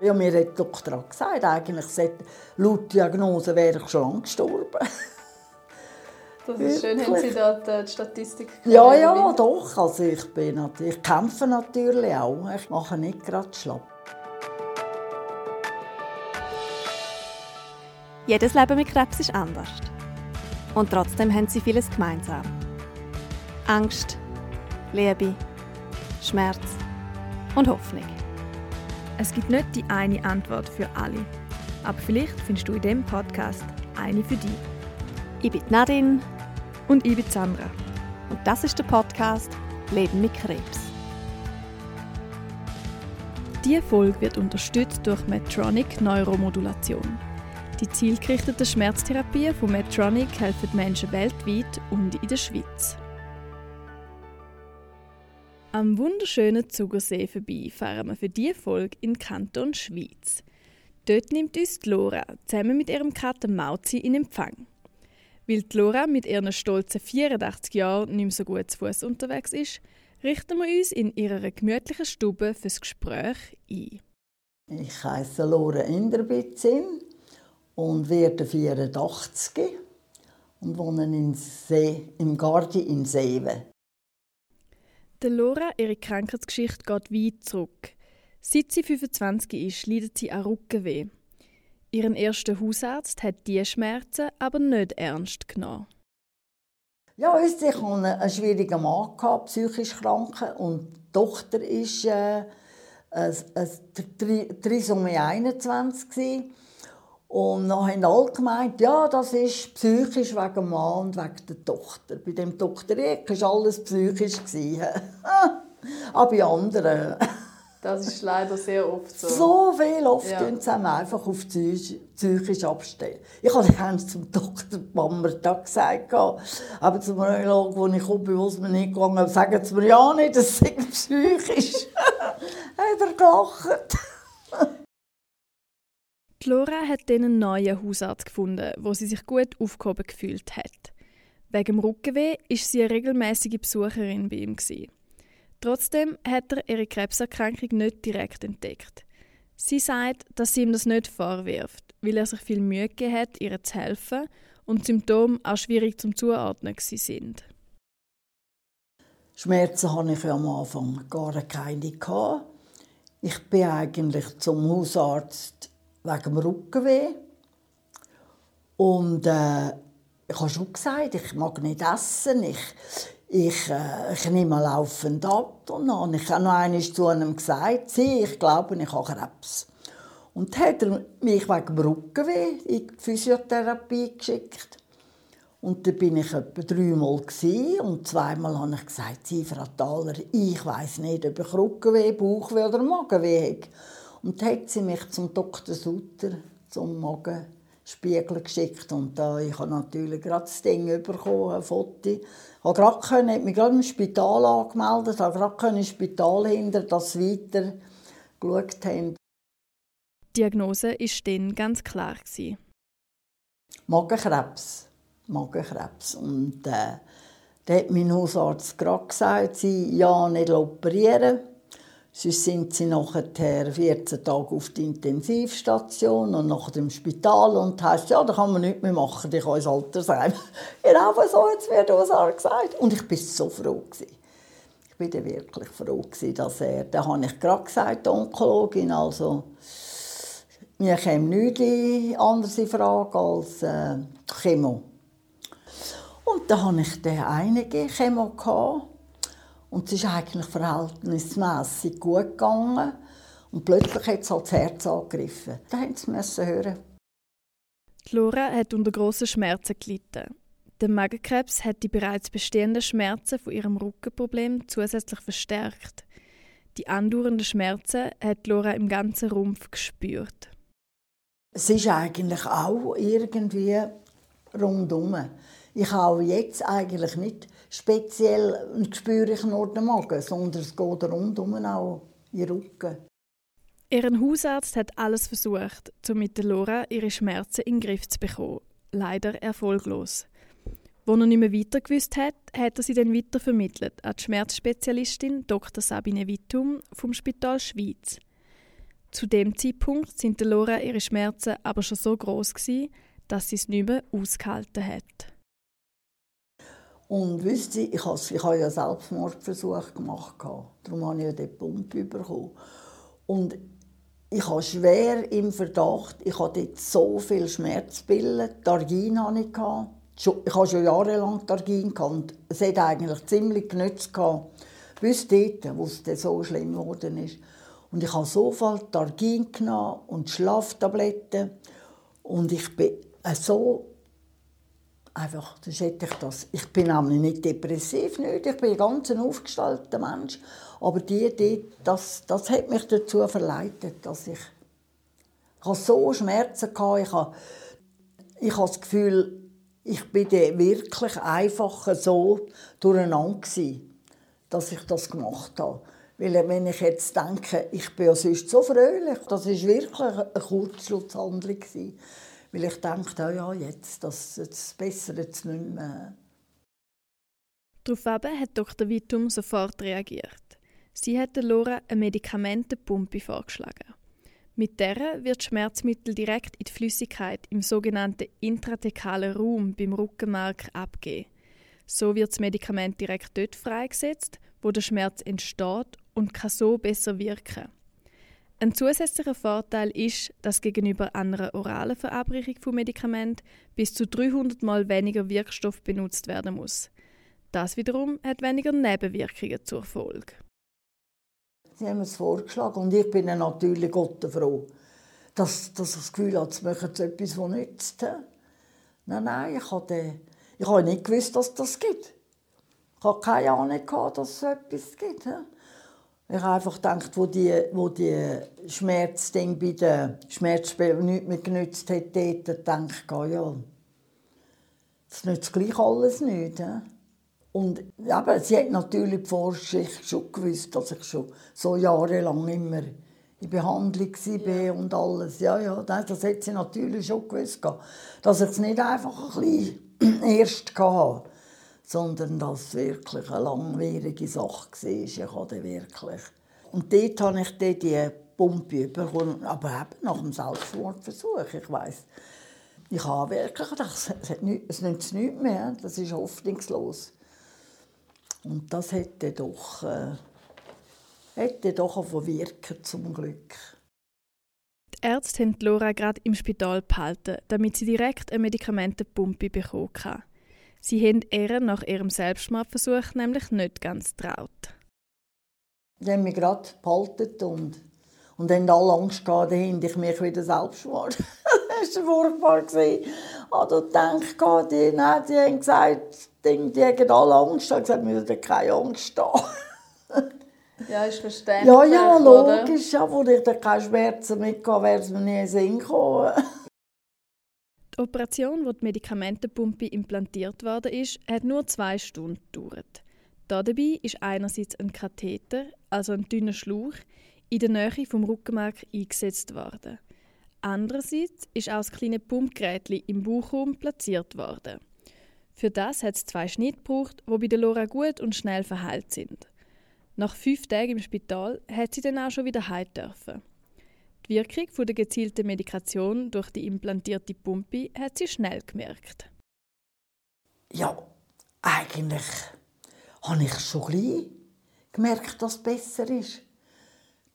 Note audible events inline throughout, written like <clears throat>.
Ja, mir hat die Doktor gesagt, eigentlich laut Diagnose wäre ich schon lange gestorben. <laughs> Das ist schön, haben Sie da die Statistik Ja, ja, doch. Also ich, bin natürlich, ich kämpfe natürlich auch. Ich mache nicht gerade schlapp. Jedes Leben mit Krebs ist anders. Und trotzdem haben sie vieles gemeinsam. Angst, Liebe, Schmerz und Hoffnung. Es gibt nicht die eine Antwort für alle. Aber vielleicht findest du in diesem Podcast eine für dich. Ich bin Nadine und ich bin Sandra. Und das ist der Podcast Leben mit Krebs. Diese Folge wird unterstützt durch Medtronic Neuromodulation. Die zielgerichteten Schmerztherapien von Medtronic helfen Menschen weltweit und in der Schweiz. Am wunderschönen Zugersee vorbei fahren wir für diese Folge in Kanton Schweiz. Dort nimmt uns Laura zusammen mit ihrem Kater Mauzi in Empfang. Weil die Laura mit ihren stolzen 84 Jahren nicht mehr so gut zu Fuß unterwegs ist, richten wir uns in ihrer gemütlichen Stube fürs Gespräch ein. Ich heiße Laura Inderbitzin und werde 84 und wohne in See, im Gardi in Seewe. Laura, ihre Krankheitsgeschichte geht weit zurück. Seit sie 25 ist, leidet sie an Rückenweh. Ihren ersten Hausarzt hat diese Schmerzen aber nicht ernst genommen. Ja, ich hatte einen schwierigen Mann, psychisch krank. Und die Tochter war äh, Trisomie 21. Und dann haben alle gemeint, ja, das ist psychisch wegen dem Mann und wegen der Tochter. Bei dem Dr. Eck war alles psychisch. <laughs> Aber bei anderen. Das ist leider sehr oft so. So viel oft ja. sie einfach auf psychisch abstellen. Ich habe dann zum Dr. Bammer gesagt, aber zum Neurologen, wo ich komme, es mir nicht gegangen sagen sie mir ja nicht, das sei <laughs> psychisch. <laughs> hat er gelacht. Die Laura hat dann einen neuen Hausarzt gefunden, wo sie sich gut aufgehoben gefühlt hat. Wegen dem Rückenweh ist sie eine regelmäßige Besucherin bei ihm. Trotzdem hat er ihre Krebserkrankung nicht direkt entdeckt. Sie sagt, dass sie ihm das nicht vorwirft, weil er sich viel Mühe gegeben hat, ihr zu helfen und die Symptome auch schwierig zum Zuordnen sind. Schmerzen hatte ich am Anfang gar keine. Ich bin eigentlich zum Hausarzt wegen dem Rückenweh. Und äh, ich habe schon gesagt, ich mag nicht essen. Ich, ich, äh, ich nehme laufend ab. Und dann ich habe noch einmal zu einem gesagt, sie, ich glaube, ich habe Krebs. Und dann hat er mich wegen dem Rückenweh in die Physiotherapie geschickt. Und da bin ich etwa dreimal und zweimal habe ich gesagt, Sie, Frau Thaler, ich weiß nicht, ob ich Rückenweh, Bauchweh oder Magenweh habe. Und dann hat sie mich zum Dr. Sutter, zum Magen Spiegel geschickt und da ich habe natürlich gerade das Ding bekommen, ein Foto. Ich habe gerade können, mich gerade im Spital angemeldet, habe gerade im Spital hinter, sie weiter geschaut haben. Die Diagnose war dann ganz klar. Magenkrebs. Magenkrebs. Und äh, da hat mein Hausarzt gerade gesagt, sie ja nicht operieren Sonst sind sie nachher 14 Tage auf der Intensivstation und nach dem Spital und heisst, ja, da kann man nichts mehr machen, ich kann ins Altersheim. <laughs> genau so hat es mir gesagt. Und ich war so froh. Ich war wirklich froh, gewesen, dass er, da habe ich gerade gesagt, die Onkologin, also mir käme nichts anderes in Frage als äh, Chemo. Und da hatte ich dann einige Chemo. Gehabt. Und es ist eigentlich verhältnismäßig gut gegangen. Und plötzlich hat es halt das Herz angegriffen. Da mussten sie hören. Die Laura hat unter grossen Schmerzen gelitten. Der Magenkrebs hat die bereits bestehenden Schmerzen von ihrem Rückenproblem zusätzlich verstärkt. Die andauernden Schmerzen hat Laura im ganzen Rumpf gespürt. Es ist eigentlich auch irgendwie rundum. Ich habe jetzt eigentlich nicht speziell spüre ich nur den sondern es geht rundum auch in Rücken. Ihr Hausarzt hat alles versucht, um mit Laura ihre Schmerzen in den Griff zu bekommen. Leider erfolglos. Wo er nicht mehr weiter gewusst hat, hat er sie dann weiter vermittelt an die Schmerzspezialistin Dr. Sabine Wittum vom Spital Schweiz. Zu dem Zeitpunkt sind Laura ihre Schmerzen aber schon so groß dass sie es nicht mehr ausgehalten hat. Und wisst ihr, ich habe, ich ja Selbstmordversuch gemacht. Darum habe ich ja den Pumpe bekommen. Und ich habe schwer im Verdacht, ich hatte so viel Schmerzbillen. Targin hatte ich. Ich hatte schon jahrelang Targin und es hat eigentlich ziemlich genützt. Bis dort, wo es so schlimm geworden ist. Und ich habe so viel Targin genommen und Schlaftabletten. Und ich bin so einfach, das hätte ich das. Ich bin nämlich nicht depressiv, nicht. ich bin ein ganz aufgestellter Mensch. Aber die, die, das, das hat mich dazu verleitet, dass ich, ich habe so Schmerzen hatte. Ich habe, ich das Gefühl, ich bin wirklich einfach so durcheinander gewesen, dass ich das gemacht habe. Weil wenn ich jetzt denke, ich bin ja sonst so fröhlich, das war wirklich eine Kurzschlusshandlung. Gewesen. Weil ich dachte, oh ja, jetzt, das, das bessert es nicht mehr. Daraufhin hat Dr. Wittum sofort reagiert. Sie hat Laura eine Medikamentenpumpe vorgeschlagen. Mit der wird Schmerzmittel direkt in die Flüssigkeit im sogenannten intrathekalen Raum beim Rückenmark abgegeben. So wird das Medikament direkt dort freigesetzt, wo der Schmerz entsteht und kann so besser wirken. Ein zusätzlicher Vorteil ist, dass gegenüber einer oralen Verabreichung von Medikament bis zu 300 Mal weniger Wirkstoff benutzt werden muss. Das wiederum hat weniger Nebenwirkungen zur Folge. Sie haben es vorgeschlagen und ich bin natürlich Gott froh, dass, dass ich das Gefühl habe, sie machen etwas, das nützt. Nein, nein, ich habe, ich habe nicht gewusst, dass das gibt. Ich habe keine Ahnung, dass es etwas gibt. Ich habe einfach gedacht, wo die, wo die Schmerzding bei den Schmerzspielen nicht mehr genützt hat, dort ich, ja, das nützt gleich alles nicht. He? Und eben, sie hat natürlich die Vorgeschichte schon gewusst, dass ich schon so jahrelang immer in Behandlung war und alles. Ja, ja, das hat sie natürlich schon gewusst, dass ich es nicht einfach ein bisschen <clears throat> erst hatte sondern dass es wirklich eine langwierige Sache war. Ich hatte wirklich. Und dort habe ich dann die Pumpe bekommen, aber eben nach dem Selbstmordversuch. Ich weiss, ich habe wirklich gedacht, es, nicht, es nützt nichts mehr, das ist hoffnungslos. Und das hätte doch, äh, hätte doch wirken zum Glück. Die Ärzte haben Laura gerade im Spital behalten, damit sie direkt eine Medikamentenpumpe bekommen kann. Sie haben ihr nach ihrem Selbstmordversuch nämlich nicht ganz traut. Sie haben mich gerade behalten und, und haben alle Angst gehabt, dann ich mich wieder Selbstmord. <laughs> das war furchtbar. Ich habe gedacht, die, nein, die haben gesagt, die, die haben alle Angst. Ich habe gesagt, wir müssen keine Angst haben. <laughs> ja, ist verständlich. Ja, ja, logisch. Ja, wo ich dann keine Schmerzen hatte, wäre es mir nie in den Sinn gekommen. Die Operation, wo die Medikamentenpumpe implantiert worden ist, hat nur zwei Stunden gedauert. Dabei ist einerseits ein Katheter, also ein dünner Schlauch, in der Nähe vom Rückenmark eingesetzt worden. Andererseits ist auch das kleine Pumpgerät im Bauchraum platziert worden. Für das hat es zwei Schnitte gebraucht, die bei der Laura gut und schnell verheilt sind. Nach fünf Tagen im Spital hat sie dann auch schon wieder heim dürfen. Die Wirkung der gezielten Medikation durch die implantierte Pumpe hat sie schnell gemerkt. Ja, eigentlich habe ich schon gleich gemerkt, dass es besser ist.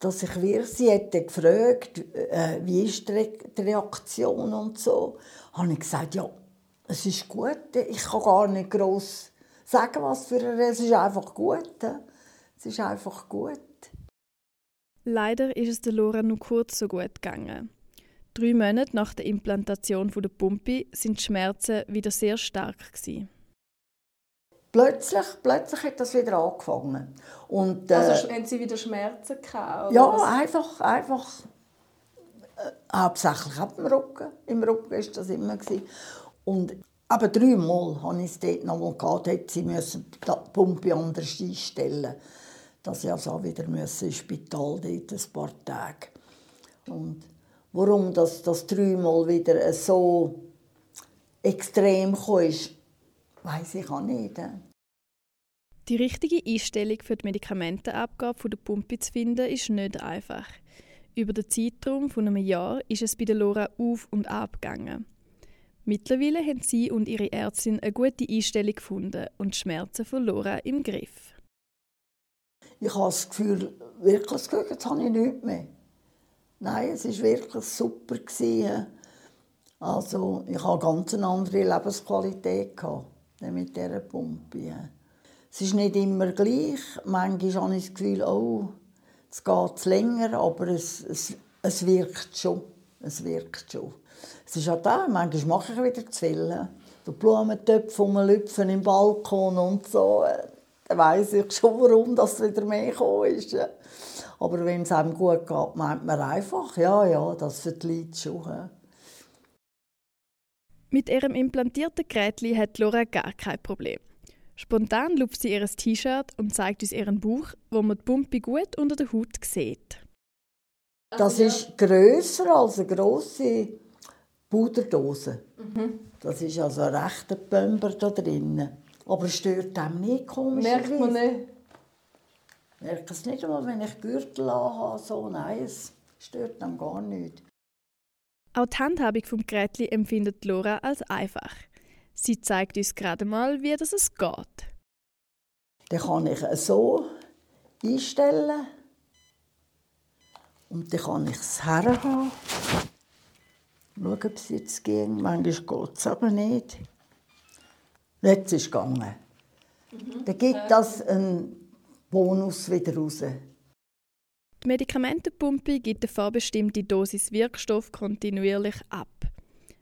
Dass ich wir sie hätte gefragt, äh, wie ist die, Reaktion und so, habe ich gesagt, ja, es ist gut. Ich kann gar nicht groß sagen, was für eine. Es ist einfach gut. Es ist einfach gut. Leider ist es der Laura nur kurz so gut gegangen. Drei Monate nach der Implantation der Pumpe sind die Schmerzen wieder sehr stark gewesen. Plötzlich, plötzlich hat das wieder angefangen. Und, äh, also haben Sie wieder Schmerzen gehabt? ja, was? einfach, einfach äh, hauptsächlich ab dem Rücken. Im Rücken war das immer. Gewesen. Und aber dreimal habe ich es dort noch mal gehabt, sie müssen die Pumpe anders einstellen dass ich also wieder ins Spital dort ein paar Tage. Und warum das, das dreimal wieder so extrem kam, weiß ich auch nicht. Die richtige Einstellung für die Medikamentenabgabe von der Pumpe zu finden, ist nicht einfach. Über den Zeitraum von einem Jahr ist es bei der Lora auf und ab gegangen. Mittlerweile haben sie und ihre Ärztin eine gute Einstellung gefunden und die Schmerzen von Lora im Griff. Ich habe das Gefühl, wirklich Gefühl, jetzt habe ich nichts mehr. Nein, es war wirklich super. Also, ich hatte ganz eine andere Lebensqualität mit dieser Pumpe. Es ist nicht immer gleich. Manchmal habe ich das Gefühl, oh, es geht länger, aber es, es, es wirkt schon. Es wirkt schon. Es ist auch da, manchmal mache ich wieder zu viel. Die Blumentöpfe rumlüpfen im Balkon und so. Dann weiss ich schon, warum das wieder mehr gekommen ist. Aber wenn es einem gut geht, meint man einfach, ja, ja, das verliert schon. Mit ihrem implantierten Gerät hat Laura gar kein Problem. Spontan lupft sie ihr T-Shirt und zeigt uns ihren Bauch, wo man die Pumpe gut unter der Haut sieht. Das ist grösser als eine grosse Puderdose. Mhm. Das ist also ein rechter Pumper da drin. Aber es stört einem nicht, komisch. Merkt man nicht? Merkt es nicht einmal, wenn ich Gürtel habe. So. Nein, es stört einem gar nicht. Auch die Handhabung des Gerät empfindet Laura als einfach. Sie zeigt uns gerade mal, wie das es geht. Dann kann ich es so einstellen. Und dann kann ich es herhaben. Schauen, ob es jetzt geht. Manchmal geht es aber nicht. Jetzt ist es gegangen. Mhm. Dann gibt das einen Bonus wieder raus. Die Medikamentenpumpe gibt eine vorbestimmte Dosis Wirkstoff kontinuierlich ab.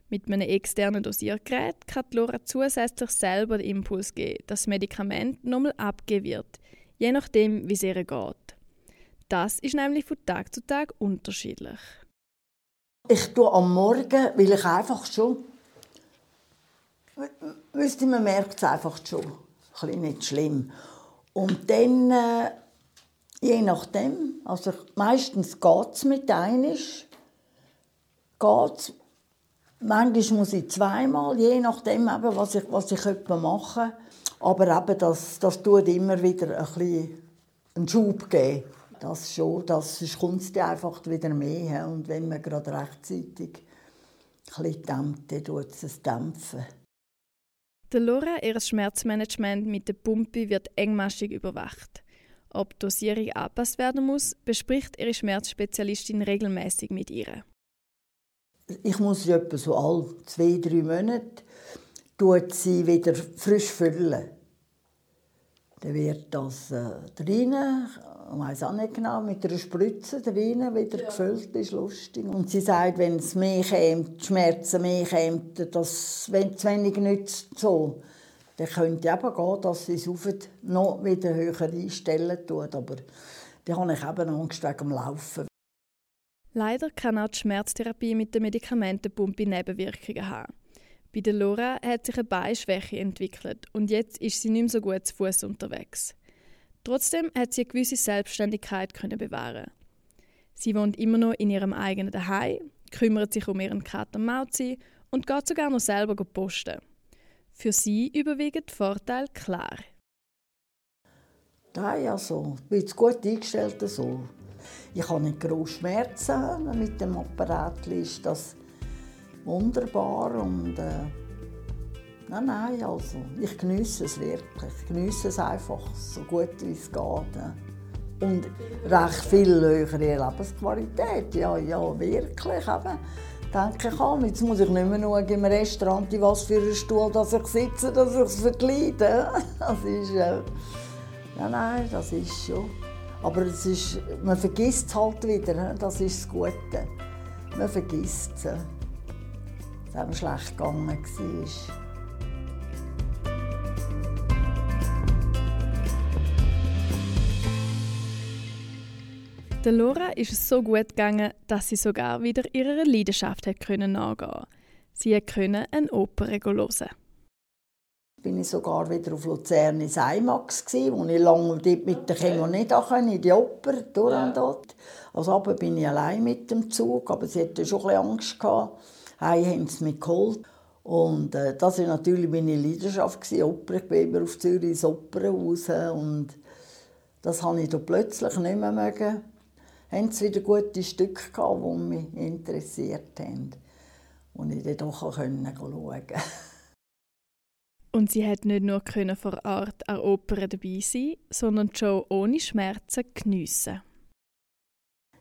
Mit einem externen Dosiergerät kann die Lora zusätzlich selber den Impuls geben, dass das Medikament nochmal abgegeben wird, je nachdem, wie es ihr geht. Das ist nämlich von Tag zu Tag unterschiedlich. Ich tue am Morgen, weil ich einfach schon. Wüsste, man merkt es einfach schon. Ein bisschen nicht schlimm. Und dann äh, Je nachdem. Also meistens geht es mit einisch. Geht's. Manchmal muss ich zweimal, je nachdem, eben, was ich, was ich mache. Aber eben, das, das tut immer wieder ein bisschen einen Schub geben. Das schon, das kommt einfach wieder mehr. Und wenn man gerade rechtzeitig ein bisschen dämmt, dann tut es dämpfen. Laura, ihr Schmerzmanagement mit der Pumpe wird engmaschig überwacht. Ob Dosierung angepasst werden muss, bespricht ihre Schmerzspezialistin regelmäßig mit ihr. Ich muss sie etwa so alle zwei, drei Monate tut sie wieder frisch füllen. Dann wird das äh, ich weiß auch nicht genau, mit einer Spritze drinnen wieder ja. gefüllt, ist lustig. Und sie sagt, wenn es mehr kommt, die Schmerzen mehr kommen, dass, wenn es wenig nützt, so, dann könnte eben gehen, dass sie es noch wieder höher einstellen tut. Aber dann habe ich eben Angst wegen dem Laufen. Leider kann auch die Schmerztherapie mit der Medikamentenpumpe Nebenwirkungen haben. Bei der Laura hat sich eine Beinschwäche entwickelt und jetzt ist sie nicht mehr so gut zu Fuß unterwegs. Trotzdem hat sie eine gewisse Selbstständigkeit können bewahren. Sie wohnt immer noch in ihrem eigenen Zuhause, kümmert sich um ihren Kater Mauzi und geht sogar noch selber posten. Für sie überwiegen die Vorteile klar. Ja, ja, so. Ich bin gut eingestellt. So. Ich habe nicht große Schmerzen mit dem Apparat. Ist das wunderbar und äh, nein, nein, also ich genieße es wirklich. Ich genieße es einfach so gut wie es geht. Und recht viel höhere Lebensqualität. Ja, ja, wirklich. Eben denke ich an. Jetzt muss ich nicht mehr schauen im Restaurant, was für einen Stuhl dass ich sitze, dass ich es verkleide. <laughs> Das ist, äh, ja, nein, das ist schon. Aber es ist, man vergisst es halt wieder, das ist das Gute. Man vergisst es, es schlecht gegangen war. Der Laura ist es so gut gegangen, dass sie sogar wieder ihrer Leidenschaft hat können nachgehen. Sie konnte eine Oper hören. Bin ich sogar wieder auf Luzern ins IMAX wo ich lange dort mit der Chemo nicht konnte, in die Oper durch und dort. Also aber bin ich allein mit dem Zug, aber sie hatte schon ein bisschen Angst gehabt. Heim haben sie mich geholt. Und äh, das war natürlich meine Leidenschaft, Oper. Ich bin immer auf Zürich ins Opernhaus und das habe ich da plötzlich nicht mehr mögen haben sie wieder gute Stücke gehabt, die mich interessiert haben. Und ich dann doch schauen konnte. <laughs> Und sie hat nicht nur vor Art an Oper dabei sein, sondern die Show ohne Schmerzen geniessen.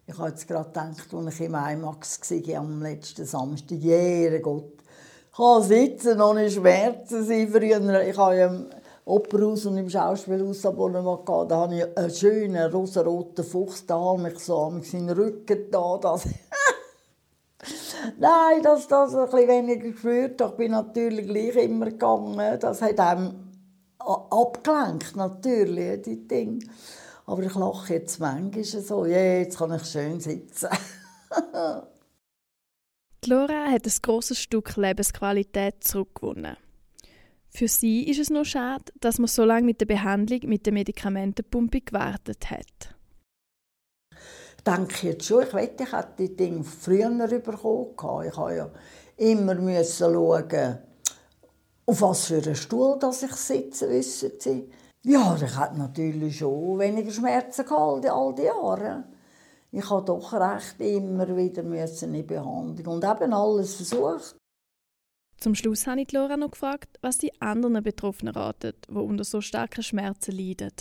Ich habe jetzt gerade gedacht, als ich im IMAX war am letzten Samstag, jeder Gott, ich kann sitzen ohne Schmerzen sein. Früher, ich habe im Opernhaus und im Schauspielhaus Abonnement da habe ich einen schönen rosaroten Fuchs, da habe ich so an seinen Rücken da, dass <laughs> Nein, dass das ein bisschen weniger gespürt. Ich bin natürlich gleich immer gegangen. Das hat einem abgelenkt, natürlich, die Dinge. Aber ich lache jetzt manchmal so, ja, jetzt kann ich schön sitzen. die <laughs> Laura hat ein grosses Stück Lebensqualität zurückgewonnen. Für sie ist es noch schade, dass man so lange mit der Behandlung mit der Medikamentenpumpe gewartet hat denke jetzt schon, ich wette, ich hätte die Dinge früher bekommen. Ich musste ja immer schauen, auf was für einen Stuhl dass ich sitze, wissen Sie. Ja, ich hatte natürlich schon weniger Schmerzen gehabt, all die Jahre. Ich habe doch recht immer wieder in die Behandlung und eben alles versucht. Zum Schluss habe ich Laura noch gefragt, was die anderen Betroffenen raten, die unter so starken Schmerzen leiden.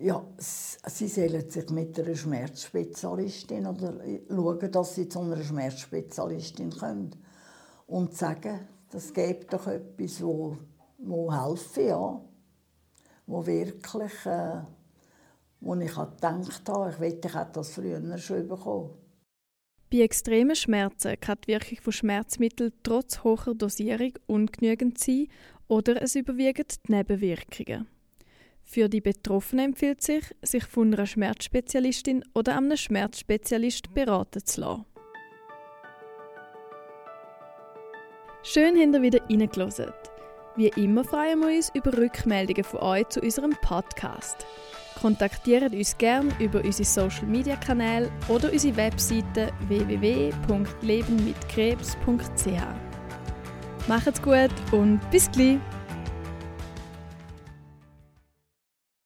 Ja, sie sollen sich mit einer Schmerzspezialistin oder schauen, dass sie zu einer Schmerzspezialistin kommen und sagen, das gibt doch etwas, wo, wo helfen, ja. Wo wirklich, äh, wo ich gedacht habe, ich wette, ich hätte das früher schon bekommen. Bei extremen Schmerzen kann die Wirkung von Schmerzmitteln trotz hoher Dosierung ungenügend sein oder es überwiegen die Nebenwirkungen. Für die Betroffenen empfiehlt sich, sich von einer Schmerzspezialistin oder einem Schmerzspezialist beraten zu lassen. Schön habt ihr wieder reingelassen. Wie immer freuen wir uns über Rückmeldungen von euch zu unserem Podcast. Kontaktiert uns gerne über unsere Social Media Kanäle oder unsere Webseite www.lebenmitkrebs.ch. Macht's gut und bis gleich!